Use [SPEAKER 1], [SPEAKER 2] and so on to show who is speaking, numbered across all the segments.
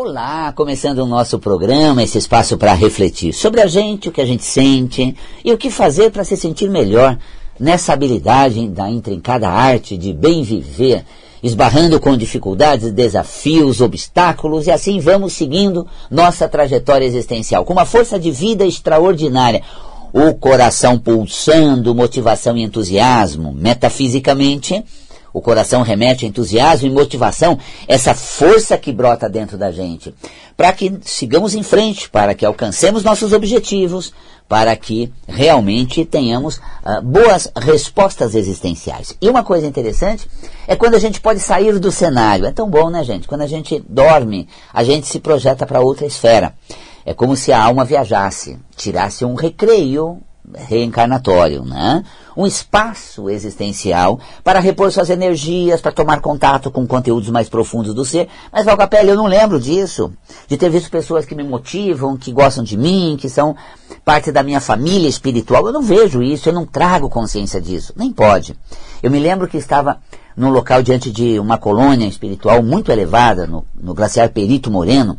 [SPEAKER 1] Olá, começando o nosso programa, esse espaço para refletir sobre a gente, o que a gente sente e o que fazer para se sentir melhor nessa habilidade da intrincada arte de bem viver, esbarrando com dificuldades, desafios, obstáculos e assim vamos seguindo nossa trajetória existencial com uma força de vida extraordinária. O coração pulsando, motivação e entusiasmo, metafisicamente o coração remete a entusiasmo e motivação, essa força que brota dentro da gente, para que sigamos em frente, para que alcancemos nossos objetivos, para que realmente tenhamos uh, boas respostas existenciais. E uma coisa interessante é quando a gente pode sair do cenário. É tão bom, né, gente? Quando a gente dorme, a gente se projeta para outra esfera. É como se a alma viajasse, tirasse um recreio reencarnatório, né? um espaço existencial para repor suas energias, para tomar contato com conteúdos mais profundos do ser. Mas, Valcapelli, eu não lembro disso, de ter visto pessoas que me motivam, que gostam de mim, que são parte da minha família espiritual. Eu não vejo isso, eu não trago consciência disso, nem pode. Eu me lembro que estava num local diante de uma colônia espiritual muito elevada, no, no glaciar Perito Moreno,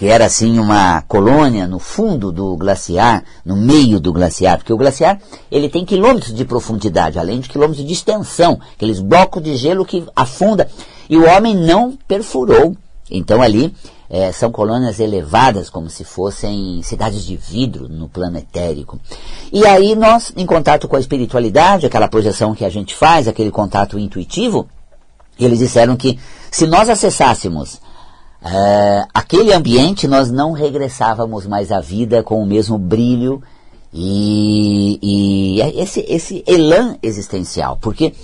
[SPEAKER 1] que era assim uma colônia no fundo do glaciar, no meio do glaciar, porque o glaciar ele tem quilômetros de profundidade, além de quilômetros de extensão, aqueles blocos de gelo que afunda, e o homem não perfurou. Então ali é, são colônias elevadas, como se fossem cidades de vidro no plano etérico. E aí nós, em contato com a espiritualidade, aquela projeção que a gente faz, aquele contato intuitivo, eles disseram que se nós acessássemos uh, aquele ambiente nós não regressávamos mais à vida com o mesmo brilho e, e esse, esse elan existencial, porque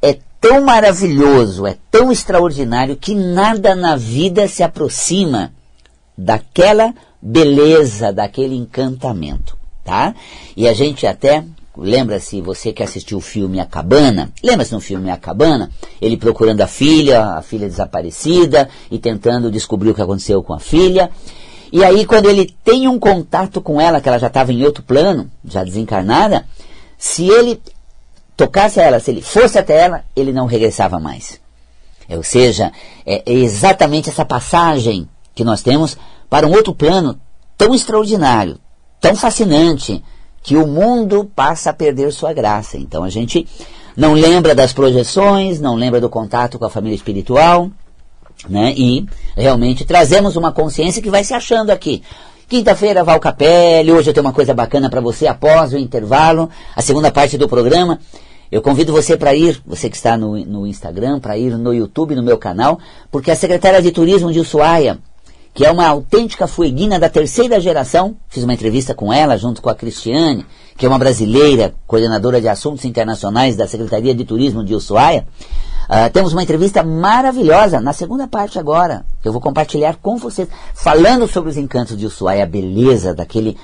[SPEAKER 1] é tão maravilhoso, é tão extraordinário que nada na vida se aproxima daquela beleza, daquele encantamento, tá? E a gente até Lembra-se, você que assistiu o filme A Cabana, lembra-se no filme A Cabana? Ele procurando a filha, a filha desaparecida, e tentando descobrir o que aconteceu com a filha. E aí, quando ele tem um contato com ela, que ela já estava em outro plano, já desencarnada, se ele tocasse a ela, se ele fosse até ela, ele não regressava mais. É, ou seja, é, é exatamente essa passagem que nós temos para um outro plano tão extraordinário, tão fascinante, que o mundo passa a perder sua graça. Então a gente não lembra das projeções, não lembra do contato com a família espiritual, né? E realmente trazemos uma consciência que vai se achando aqui. Quinta-feira, Val Capelli, hoje eu tenho uma coisa bacana para você após o intervalo, a segunda parte do programa. Eu convido você para ir, você que está no, no Instagram, para ir no YouTube, no meu canal, porque a secretária de Turismo de Ushuaia, que é uma autêntica fueguina da terceira geração. Fiz uma entrevista com ela, junto com a Cristiane, que é uma brasileira, coordenadora de assuntos internacionais da Secretaria de Turismo de Ushuaia. Uh, temos uma entrevista maravilhosa na segunda parte agora, eu vou compartilhar com vocês, falando sobre os encantos de Ushuaia, a beleza daquele,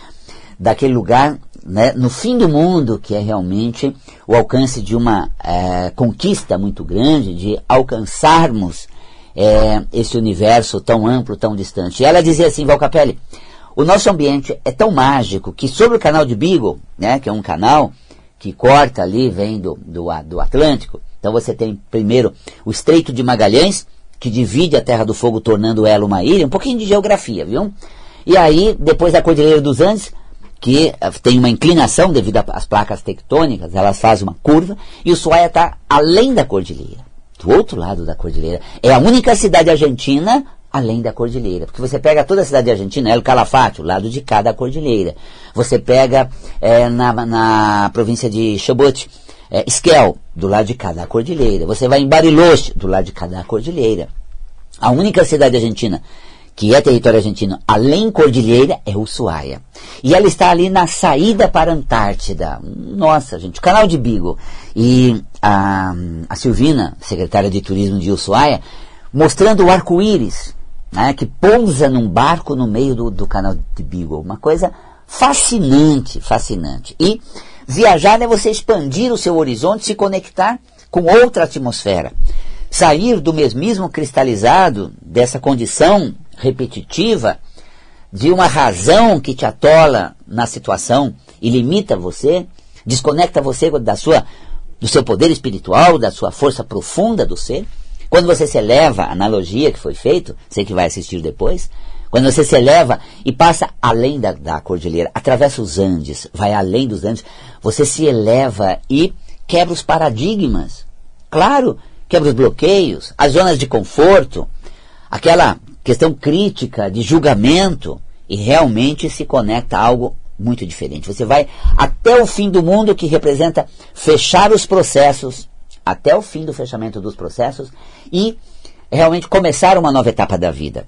[SPEAKER 1] daquele lugar né, no fim do mundo, que é realmente o alcance de uma uh, conquista muito grande, de alcançarmos é, esse universo tão amplo, tão distante. E ela dizia assim, Valcapelli, o nosso ambiente é tão mágico que sobre o canal de Beagle, né, que é um canal que corta ali, vem do, do, do Atlântico, então você tem primeiro o Estreito de Magalhães, que divide a Terra do Fogo, tornando ela uma ilha, um pouquinho de geografia, viu? E aí, depois a Cordilheira dos Andes, que eh, tem uma inclinação devido às placas tectônicas, elas fazem uma curva, e o Suaia está além da cordilheira do outro lado da cordilheira. É a única cidade argentina além da cordilheira. Porque você pega toda a cidade argentina, El Calafate, o lado de cada cordilheira. Você pega é, na, na província de Chubut, é, Esquel, do lado de cada cordilheira. Você vai em Bariloche, do lado de cada cordilheira. A única cidade argentina que é território argentino, além cordilheira, é Ushuaia. E ela está ali na saída para a Antártida. Nossa, gente, o canal de Beagle. E a, a Silvina, secretária de turismo de Ushuaia, mostrando o arco-íris, né, que pousa num barco no meio do, do canal de Beagle. Uma coisa fascinante, fascinante. E viajar é você expandir o seu horizonte, se conectar com outra atmosfera. Sair do mesmismo cristalizado, dessa condição repetitiva, de uma razão que te atola na situação e limita você, desconecta você da sua, do seu poder espiritual, da sua força profunda do ser, Quando você se eleva, analogia que foi feito, você que vai assistir depois, quando você se eleva e passa além da, da cordilheira, atravessa os Andes, vai além dos Andes, você se eleva e quebra os paradigmas. Claro, quebra os bloqueios, as zonas de conforto, aquela questão crítica de julgamento e realmente se conecta a algo muito diferente. Você vai até o fim do mundo que representa fechar os processos, até o fim do fechamento dos processos e realmente começar uma nova etapa da vida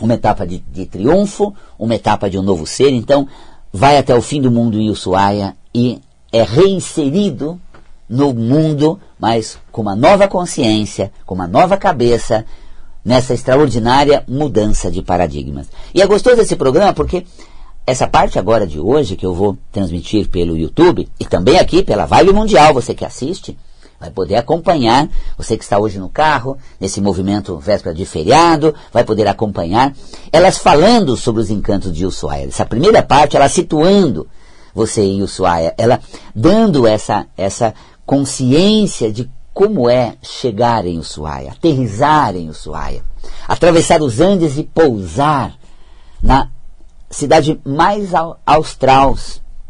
[SPEAKER 1] uma etapa de, de, triunfo, uma etapa de um novo ser. Então, vai até o fim do mundo em Ushuaia e é reinserido no mundo, mas com uma nova consciência, com uma nova cabeça, nessa extraordinária mudança de paradigmas. E é gostoso esse programa porque essa parte agora de hoje que eu vou transmitir pelo YouTube e também aqui pela Vibe Mundial, você que assiste, vai poder acompanhar, você que está hoje no carro, nesse movimento véspera de feriado, vai poder acompanhar, elas falando sobre os encantos de Ushuaia. Essa primeira parte, ela situando você em Ushuaia, ela dando essa, essa consciência de como é chegar em Ushuaia, aterrizar em Ushuaia, atravessar os Andes e pousar na cidade mais austral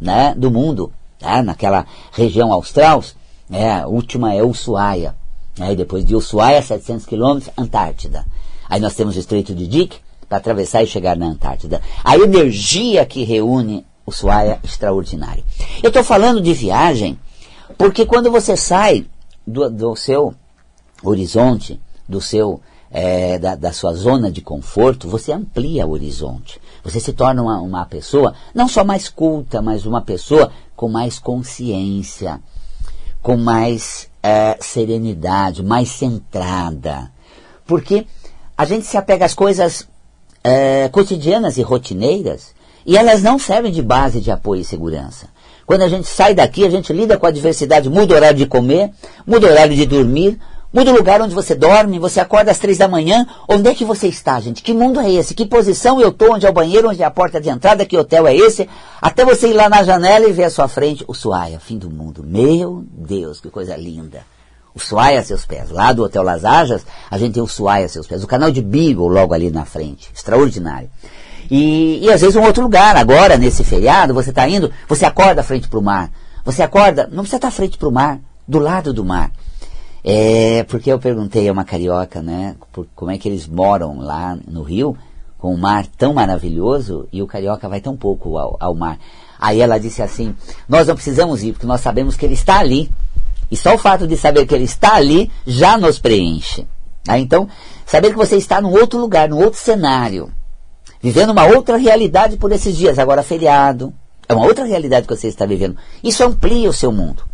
[SPEAKER 1] né, do mundo, né, naquela região austral, é, a última é Ushuaia. Aí depois de Ushuaia, 700 quilômetros, Antártida. Aí nós temos o Estreito de Dick para atravessar e chegar na Antártida. A energia que reúne Ushuaia é extraordinária. Eu estou falando de viagem porque quando você sai do, do seu horizonte, do seu é, da, da, sua zona de conforto, você amplia o horizonte. Você se torna uma, uma pessoa não só mais culta, mas uma pessoa com mais consciência, com mais é, serenidade, mais centrada. Porque a gente se apega às coisas é, cotidianas e rotineiras e elas não servem de base de apoio e segurança. Quando a gente sai daqui, a gente lida com a diversidade, muda o horário de comer, muda o horário de dormir, Muda o lugar onde você dorme, você acorda às três da manhã. Onde é que você está, gente? Que mundo é esse? Que posição eu estou? Onde é o banheiro? Onde é a porta de entrada? Que hotel é esse? Até você ir lá na janela e ver à sua frente o Suaia, fim do mundo. Meu Deus, que coisa linda. O Suaia a seus pés. Lá do Hotel Las Ajas, a gente tem o Suaia a seus pés. O canal de Beagle logo ali na frente. Extraordinário. E, e às vezes um outro lugar. Agora, nesse feriado, você está indo, você acorda frente para o mar. Você acorda, não precisa estar frente para o mar, do lado do mar. É, porque eu perguntei a uma carioca, né, por, como é que eles moram lá no Rio, com um mar tão maravilhoso, e o carioca vai tão pouco ao, ao mar. Aí ela disse assim: Nós não precisamos ir, porque nós sabemos que ele está ali. E só o fato de saber que ele está ali já nos preenche. Ah, então, saber que você está num outro lugar, num outro cenário, vivendo uma outra realidade por esses dias, agora feriado, é uma outra realidade que você está vivendo. Isso amplia o seu mundo.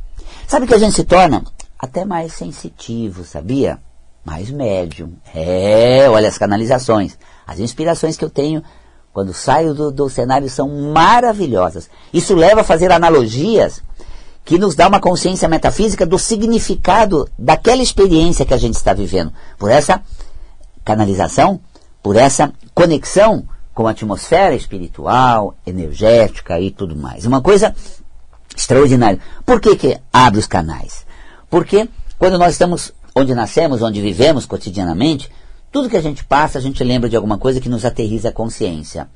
[SPEAKER 1] Sabe que a gente se torna até mais sensitivo, sabia? Mais médium. É, olha as canalizações. As inspirações que eu tenho quando saio do, do cenário são maravilhosas. Isso leva a fazer analogias que nos dá uma consciência metafísica do significado daquela experiência que a gente está vivendo. Por essa canalização, por essa conexão com a atmosfera espiritual, energética e tudo mais. Uma coisa extraordinária. Por que, que abre os canais? Porque quando nós estamos onde nascemos, onde vivemos cotidianamente, tudo que a gente passa, a gente lembra de alguma coisa que nos aterriza a consciência.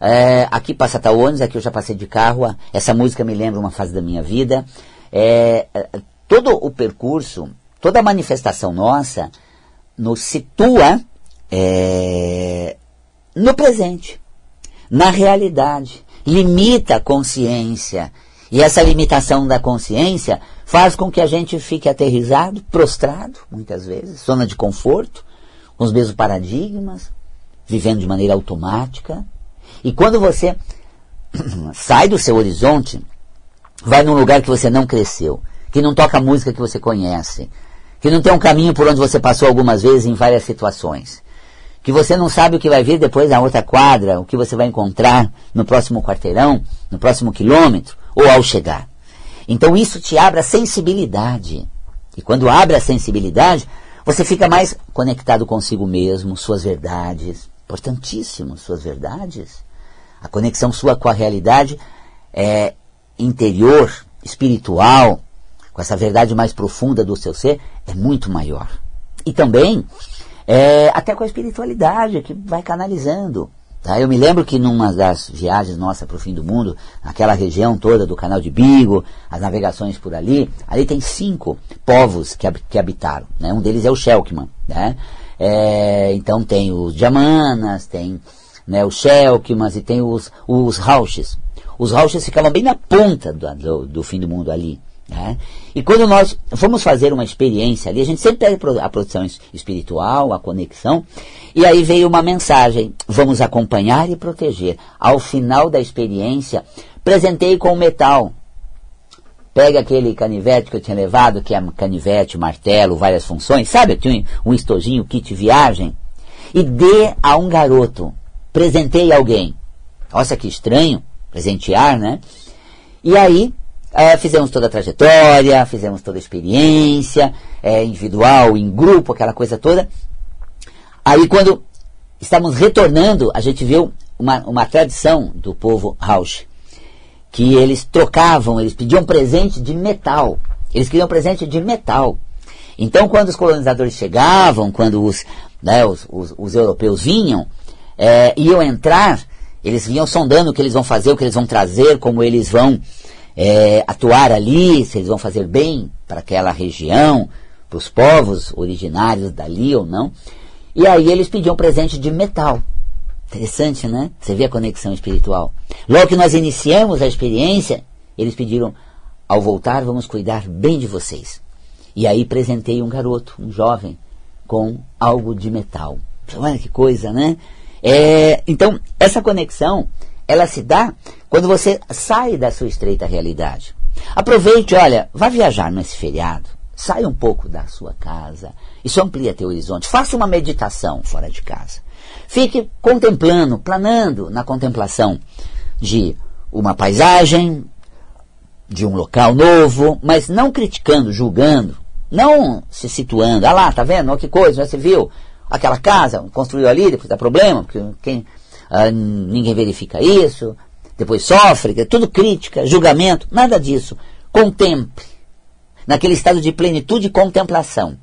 [SPEAKER 1] É, aqui passa tal ônibus, aqui eu já passei de carro, essa música me lembra uma fase da minha vida. É, é, todo o percurso, toda a manifestação nossa nos situa é, no presente, na realidade, limita a consciência. E essa limitação da consciência faz com que a gente fique aterrizado, prostrado, muitas vezes, zona de conforto, com os mesmos paradigmas, vivendo de maneira automática. E quando você sai do seu horizonte, vai num lugar que você não cresceu, que não toca a música que você conhece, que não tem um caminho por onde você passou algumas vezes em várias situações, que você não sabe o que vai vir depois na outra quadra, o que você vai encontrar no próximo quarteirão, no próximo quilômetro, ou ao chegar. Então isso te abre a sensibilidade. E quando abre a sensibilidade, você fica mais conectado consigo mesmo, suas verdades. Importantíssimo, suas verdades. A conexão sua com a realidade é interior, espiritual, com essa verdade mais profunda do seu ser, é muito maior. e também é, até com a espiritualidade que vai canalizando. Tá? Eu me lembro que numa das viagens nossas para o fim do mundo, naquela região toda do canal de Bigo, as navegações por ali, ali tem cinco povos que, que habitaram. Né? Um deles é o Shelkman. Né? É, então tem os Jamanas, tem né, os Shelkmans e tem os, os Rauches. Os Rauches ficavam bem na ponta do, do, do fim do mundo ali. Né? E quando nós fomos fazer uma experiência ali, a gente sempre pede a produção espiritual, a conexão, e aí veio uma mensagem: vamos acompanhar e proteger. Ao final da experiência, presentei com metal. Pega aquele canivete que eu tinha levado, que é canivete, martelo, várias funções, sabe? Eu tinha um estojinho, kit viagem, e dê a um garoto. Presentei alguém. Nossa, que estranho, presentear, né? E aí, é, fizemos toda a trajetória, fizemos toda a experiência, é, individual, em grupo, aquela coisa toda. Aí quando estamos retornando, a gente viu uma, uma tradição do povo Rausch, que eles trocavam, eles pediam presente de metal. Eles queriam presente de metal. Então, quando os colonizadores chegavam, quando os, né, os, os, os europeus vinham, é, iam entrar, eles vinham sondando o que eles vão fazer, o que eles vão trazer, como eles vão é, atuar ali, se eles vão fazer bem para aquela região, para os povos originários dali ou não. E aí eles pediam presente de metal. Interessante, né? Você vê a conexão espiritual. Logo que nós iniciamos a experiência, eles pediram: ao voltar, vamos cuidar bem de vocês. E aí presentei um garoto, um jovem, com algo de metal. Olha que coisa, né? É, então, essa conexão, ela se dá quando você sai da sua estreita realidade. Aproveite, olha, vá viajar nesse feriado. Saia um pouco da sua casa. Isso amplia teu horizonte. Faça uma meditação fora de casa. Fique contemplando, planando na contemplação de uma paisagem, de um local novo, mas não criticando, julgando, não se situando. Ah lá, tá vendo? Olha que coisa, já se viu? Aquela casa construiu ali, depois dá problema, porque quem, ah, ninguém verifica isso, depois sofre, é tudo crítica, julgamento, nada disso. Contemple, naquele estado de plenitude e contemplação.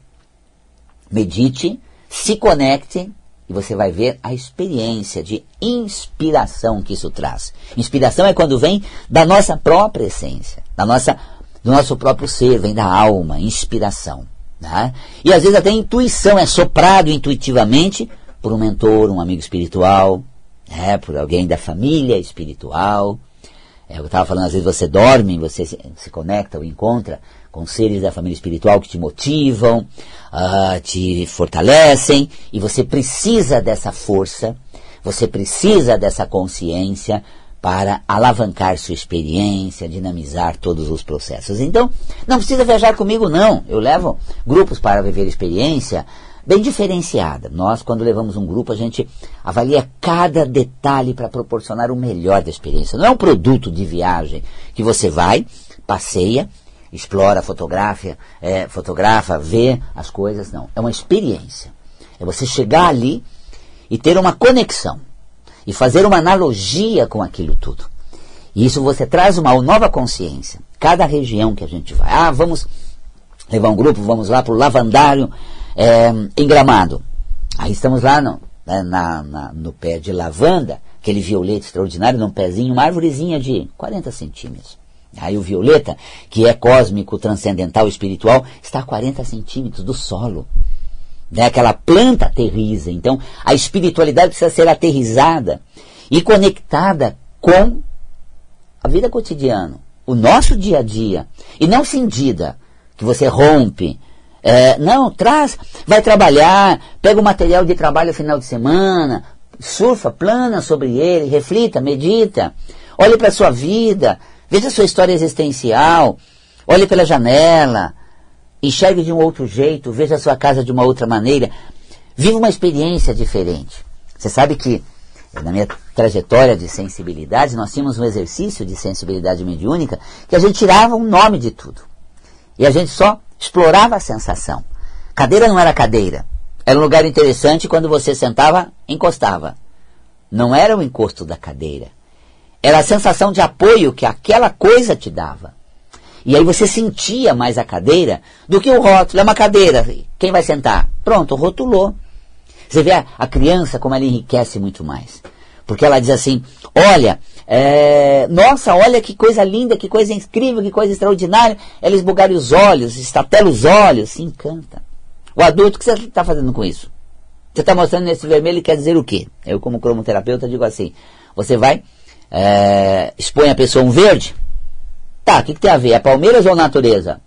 [SPEAKER 1] Medite, se conecte e você vai ver a experiência de inspiração que isso traz. Inspiração é quando vem da nossa própria essência, da nossa, do nosso próprio ser, vem da alma, inspiração. Né? E às vezes até intuição, é soprado intuitivamente por um mentor, um amigo espiritual, é, por alguém da família espiritual. É, eu estava falando, às vezes você dorme, você se, se, conecta ou encontra com seres da família espiritual que te motivam, uh, te fortalecem, e você precisa dessa força, você precisa dessa consciência para alavancar sua experiência, dinamizar todos os processos. Então, não precisa viajar comigo, não. Eu levo grupos para viver experiência bem diferenciada. Nós, quando levamos um grupo, a gente avalia cada detalhe para proporcionar o melhor da experiência. Não é um produto de viagem que você vai, passeia, explora, fotografa, é, fotografa, vê as coisas. Não. É uma experiência. É você chegar ali e ter uma conexão e fazer uma analogia com aquilo tudo. E isso você traz uma nova consciência. Cada região que a gente vai. Ah, vamos levar um grupo, vamos lá para o lavandário é, em Gramado. Aí estamos lá no, né, na, na, no pé de lavanda, aquele violeta extraordinário, num pezinho, uma árvorezinha de 40 centímetros. Aí o violeta, que é cósmico, transcendental, espiritual, está a 40 centímetros do solo. Né? Aquela planta aterriza. Então, a espiritualidade precisa ser aterrizada e conectada com a vida cotidiana, o nosso dia a dia. E não cindida, que você rompe, é, não, traz, vai trabalhar, pega o material de trabalho final de semana, surfa, plana sobre ele, reflita, medita, olhe para a sua vida, veja a sua história existencial, olhe pela janela, enxergue de um outro jeito, veja a sua casa de uma outra maneira, viva uma experiência diferente. Você sabe que na minha trajetória de sensibilidade, nós tínhamos um exercício de sensibilidade mediúnica que a gente tirava um nome de tudo. E a gente só explorava a sensação. Cadeira não era cadeira. Era um lugar interessante quando você sentava, encostava. Não era o encosto da cadeira. Era a sensação de apoio que aquela coisa te dava. E aí você sentia mais a cadeira do que o rótulo. É uma cadeira. Quem vai sentar? Pronto, rotulou. Você vê a, a criança como ela enriquece muito mais. Porque ela diz assim, olha, é, nossa, olha que coisa linda, que coisa incrível, que coisa extraordinária. Ela esbugalha os olhos, estatela os olhos, se encanta. O adulto, o que você está fazendo com isso? Você está mostrando nesse vermelho quer dizer o quê? Eu, como cromoterapeuta, digo assim: você vai, é, expõe a pessoa um verde. Tá, o que, que tem a ver? É Palmeiras ou natureza?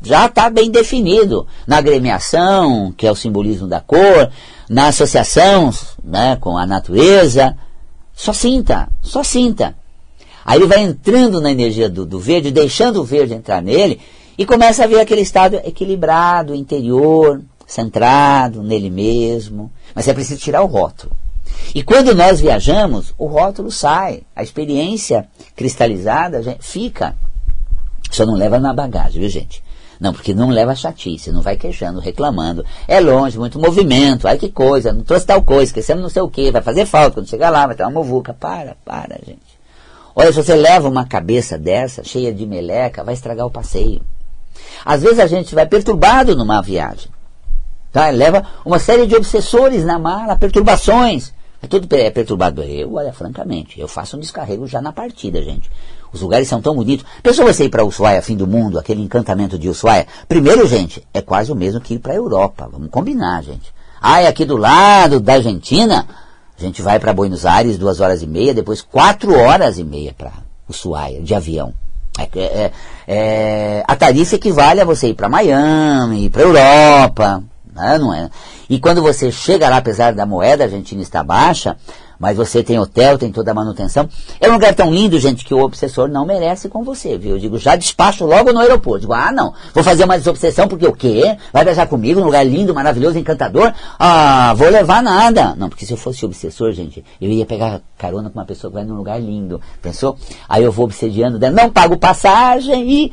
[SPEAKER 1] Já está bem definido. Na agremiação, que é o simbolismo da cor, na associação né, com a natureza. Só sinta, só sinta. Aí ele vai entrando na energia do, do verde, deixando o verde entrar nele, e começa a ver aquele estado equilibrado, interior, centrado nele mesmo. Mas é preciso tirar o rótulo. E quando nós viajamos, o rótulo sai, a experiência cristalizada fica. Só não leva na bagagem, viu gente? Não, porque não leva chatice, não vai queixando, reclamando. É longe, muito movimento, ai que coisa, não trouxe tal coisa, esquecemos não sei o que, vai fazer falta, quando chegar lá vai ter uma movuca. Para, para, gente. Olha, se você leva uma cabeça dessa, cheia de meleca, vai estragar o passeio. Às vezes a gente vai perturbado numa viagem. Tá? Leva uma série de obsessores na mala, perturbações. É tudo é perturbado. Eu, olha, francamente, eu faço um descarrego já na partida, gente. Os lugares são tão bonitos. Pensou você ir para Ushuaia, fim do mundo, aquele encantamento de Ushuaia? Primeiro, gente, é quase o mesmo que ir para a Europa. Vamos combinar, gente. Ah, é aqui do lado da Argentina. A gente vai para Buenos Aires duas horas e meia, depois quatro horas e meia para Ushuaia, de avião. É, é, é, a tarifa equivale a você ir para Miami, para Europa, né? não é? E quando você chega lá, apesar da moeda argentina estar baixa, mas você tem hotel, tem toda a manutenção. É um lugar tão lindo, gente, que o obsessor não merece com você, viu? Eu digo, já despacho logo no aeroporto. Digo, ah, não, vou fazer uma desobsessão porque o quê? Vai viajar comigo num lugar lindo, maravilhoso, encantador? Ah, vou levar nada. Não, porque se eu fosse obsessor, gente, eu ia pegar carona com uma pessoa que vai num lugar lindo. Pensou? Aí eu vou obsediando dela, não pago passagem e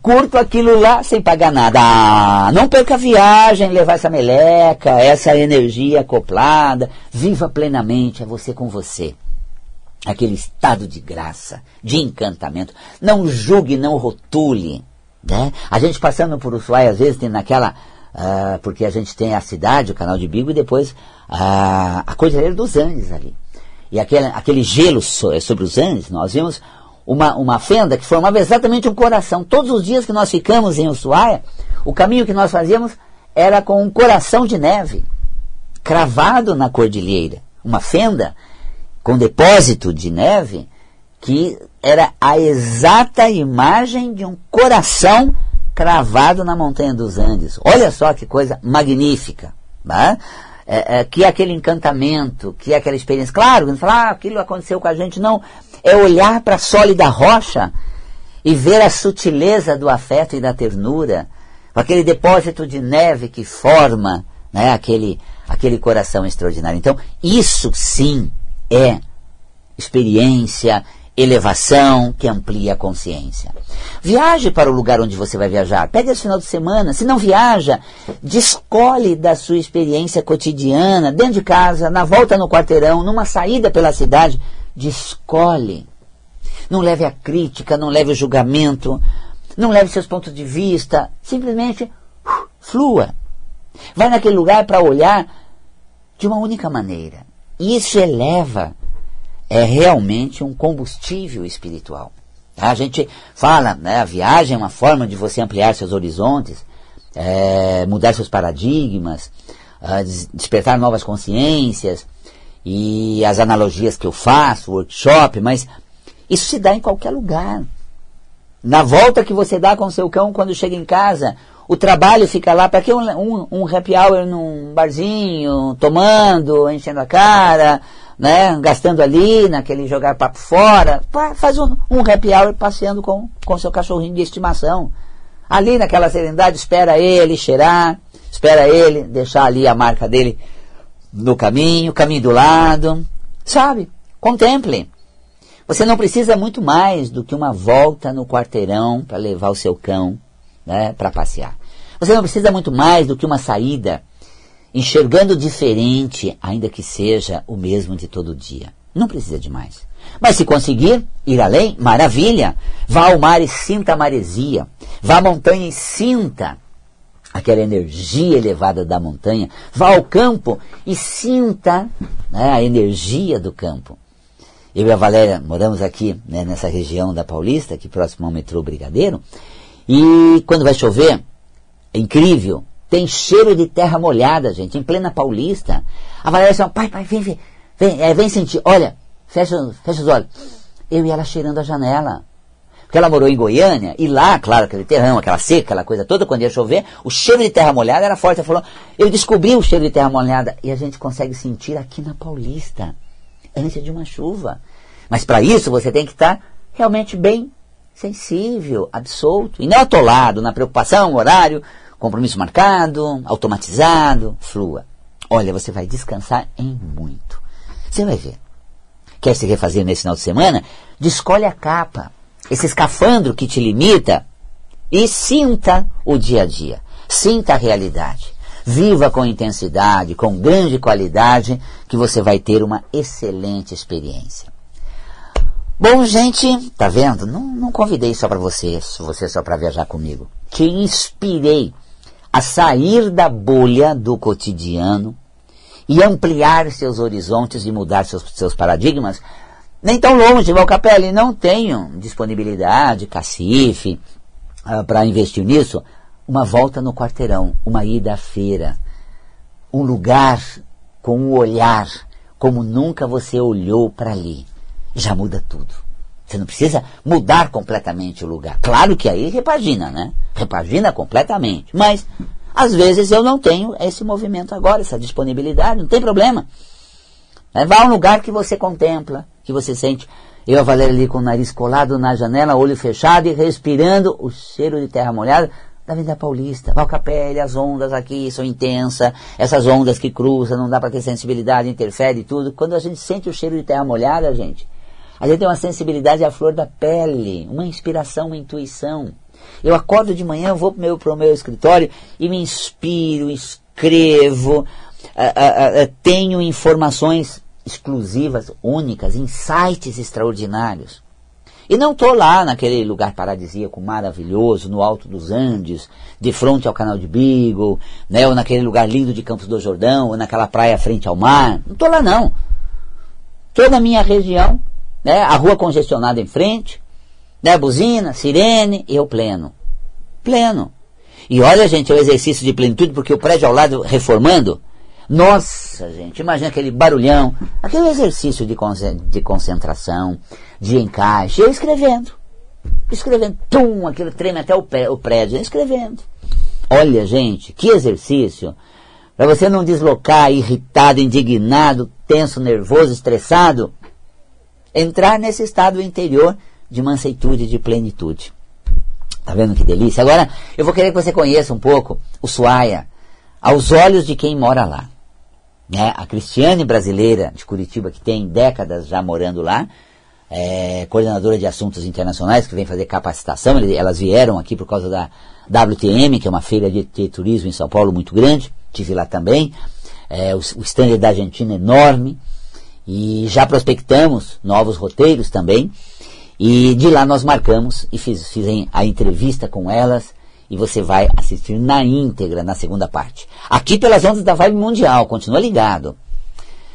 [SPEAKER 1] curto aquilo lá sem pagar nada. Ah, não perca a viagem, levar essa meleca, essa energia acoplada. Viva plenamente você com você. Aquele estado de graça, de encantamento. Não julgue, não rotule. Né? A gente passando por Ushuaia, às vezes tem naquela. Uh, porque a gente tem a cidade, o canal de Bigo, e depois uh, a Cordilheira dos Andes ali. E aquele, aquele gelo eh, sobre os Andes, nós vimos uma, uma fenda que formava exatamente um coração. Todos os dias que nós ficamos em Ushuaia, o caminho que nós fazíamos era com um coração de neve, cravado na cordilheira uma fenda com depósito de neve que era a exata imagem de um coração cravado na montanha dos Andes. Olha só que coisa magnífica. Né? É, é, que é aquele encantamento, que é aquela experiência. Claro, não fala, ah, aquilo aconteceu com a gente. Não, é olhar para a sólida rocha e ver a sutileza do afeto e da ternura, aquele depósito de neve que forma né, aquele, aquele coração extraordinário. Então, isso sim é experiência, elevação que amplia a consciência. Viaje para o lugar onde você vai viajar. Pega esse final de semana. Se não viaja, descole da sua experiência cotidiana, dentro de casa, na volta no quarteirão, numa saída pela cidade. Descole. Não leve a crítica, não leve o julgamento, não leve seus pontos de vista. Simplesmente uh, flua. Vai naquele lugar para olhar de uma única maneira. E isso eleva, é realmente um combustível espiritual. A gente fala, né, a viagem é uma forma de você ampliar seus horizontes, é, mudar seus paradigmas, é, despertar novas consciências e as analogias que eu faço, workshop, mas isso se dá em qualquer lugar. Na volta que você dá com seu cão quando chega em casa, o trabalho fica lá, para que um, um, um, happy hour num barzinho, tomando, enchendo a cara, né, gastando ali, naquele jogar papo fora, faz um, um happy hour passeando com, com seu cachorrinho de estimação. Ali naquela serenidade, espera ele cheirar, espera ele deixar ali a marca dele no caminho, caminho do lado, sabe? Contemple. Você não precisa muito mais do que uma volta no quarteirão para levar o seu cão né, para passear. Você não precisa muito mais do que uma saída, enxergando diferente, ainda que seja o mesmo de todo dia. Não precisa de mais. Mas se conseguir ir além, maravilha. Vá ao mar e sinta a maresia. Vá à montanha e sinta aquela energia elevada da montanha. Vá ao campo e sinta né, a energia do campo. Eu e a Valéria moramos aqui né, nessa região da Paulista, aqui próximo ao metrô Brigadeiro, e quando vai chover, é incrível, tem cheiro de terra molhada, gente, em plena Paulista. A Valéria fala, pai, pai, vem, vem, vem, é, vem sentir, olha, fecha, fecha os olhos. Eu e ela cheirando a janela. Porque ela morou em Goiânia, e lá, claro, aquele terrão, aquela seca, aquela coisa toda, quando ia chover, o cheiro de terra molhada era forte. Ela falou, eu descobri o cheiro de terra molhada, e a gente consegue sentir aqui na Paulista, antes de uma chuva. Mas para isso você tem que estar realmente bem sensível, absolto, e não atolado na preocupação, horário, compromisso marcado, automatizado, flua. Olha, você vai descansar em muito. Você vai ver. Quer se refazer nesse final de semana? Descolhe a capa esse escafandro que te limita e sinta o dia a dia, sinta a realidade. Viva com intensidade, com grande qualidade, que você vai ter uma excelente experiência. Bom, gente, tá vendo? Não, não convidei só para vocês, você só para viajar comigo. Te inspirei a sair da bolha do cotidiano e ampliar seus horizontes e mudar seus, seus paradigmas nem tão longe, Valcapelli, não tenho disponibilidade, cacife, uh, para investir nisso. Uma volta no quarteirão, uma ida à feira, um lugar com um olhar como nunca você olhou para ali. Já muda tudo. Você não precisa mudar completamente o lugar. Claro que aí repagina, né? Repagina completamente. Mas, às vezes, eu não tenho esse movimento agora, essa disponibilidade, não tem problema. É, vá a um lugar que você contempla, que você sente. Eu, a Valéria, ali com o nariz colado na janela, olho fechado e respirando o cheiro de terra molhada da Avenida Paulista. Valcapelli, as ondas aqui são intensas, essas ondas que cruzam, não dá para ter sensibilidade, interfere tudo. Quando a gente sente o cheiro de terra molhada, gente, a gente tem uma sensibilidade à flor da pele, uma inspiração, uma intuição. Eu acordo de manhã, vou para o meu, pro meu escritório e me inspiro, escrevo, tenho informações exclusivas, únicas, insights extraordinários. E não estou lá naquele lugar paradisíaco maravilhoso, no alto dos Andes, de frente ao canal de Beagle, né, ou naquele lugar lindo de Campos do Jordão, ou naquela praia frente ao mar. Não estou lá não. Estou na minha região, né, a rua congestionada em frente, né, buzina, sirene, eu pleno. Pleno. E olha, gente, é o exercício de plenitude, porque o prédio ao lado reformando, nossa, gente, imagina aquele barulhão, aquele exercício de, de concentração, de encaixe, eu escrevendo, escrevendo, tum, aquilo treme até o, o prédio, escrevendo. Olha, gente, que exercício, para você não deslocar irritado, indignado, tenso, nervoso, estressado, entrar nesse estado interior de manseitude, de plenitude. Tá vendo que delícia? Agora, eu vou querer que você conheça um pouco o Suaia, aos olhos de quem mora lá. Né? A Cristiane brasileira de Curitiba, que tem décadas já morando lá, é, coordenadora de assuntos internacionais, que vem fazer capacitação, elas vieram aqui por causa da WTM, que é uma feira de, de turismo em São Paulo muito grande, tive lá também, é, o, o stand da Argentina é enorme, e já prospectamos novos roteiros também, e de lá nós marcamos e fiz, a entrevista com elas, e você vai assistir na íntegra na segunda parte. Aqui pelas ondas da Vibe Mundial, continua ligado.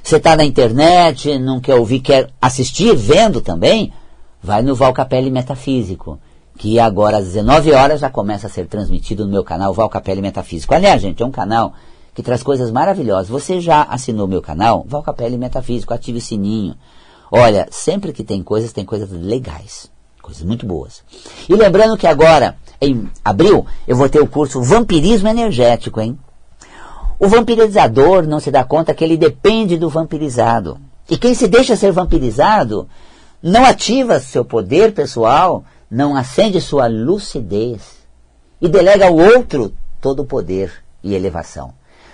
[SPEAKER 1] Você está na internet, não quer ouvir, quer assistir, vendo também? Vai no Valcapelli Metafísico, que agora às 19 horas já começa a ser transmitido no meu canal Valcapelli Metafísico. Aliás, gente, é um canal que traz coisas maravilhosas. Você já assinou meu canal? Valcapelli Metafísico, ative o sininho. Olha, sempre que tem coisas, tem coisas legais, coisas muito boas. E lembrando que agora em abril, eu vou ter o curso Vampirismo Energético, hein? O vampirizador não se dá conta que ele depende do vampirizado. E quem se deixa ser vampirizado não ativa seu poder pessoal, não acende sua lucidez e delega ao outro todo o poder e elevação.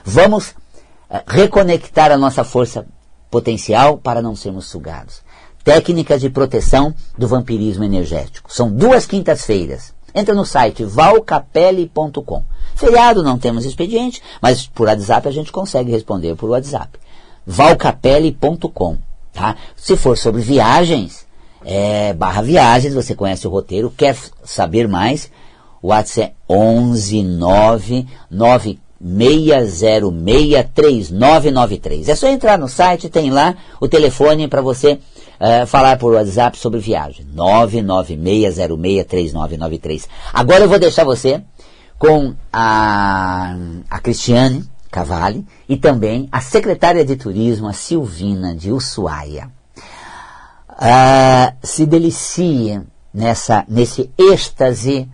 [SPEAKER 1] Vamos uh, reconectar a nossa força potencial para não sermos sugados. Técnicas de proteção do vampirismo energético. São duas quintas-feiras. Entra no site valcapelli.com. Feriado não temos expediente, mas por WhatsApp a gente consegue responder por WhatsApp. valcapelli.com. tá? Se for sobre viagens, é, barra viagens, você conhece o roteiro, quer saber mais, o WhatsApp é 11 9 6063993. É só entrar no site, tem lá o telefone para você uh, falar por WhatsApp sobre viagem. 996063993. Agora eu vou deixar você com a, a Cristiane Cavalli e também a secretária de turismo, a Silvina de Ushuaia. Uh, se delicia nessa, nesse êxtase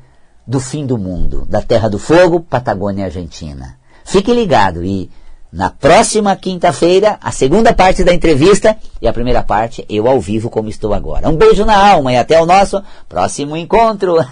[SPEAKER 1] do fim do mundo, da Terra do Fogo, Patagônia Argentina. Fique ligado e na próxima quinta-feira, a segunda parte da entrevista e a primeira parte eu ao vivo como estou agora. Um beijo na alma e até o nosso próximo encontro.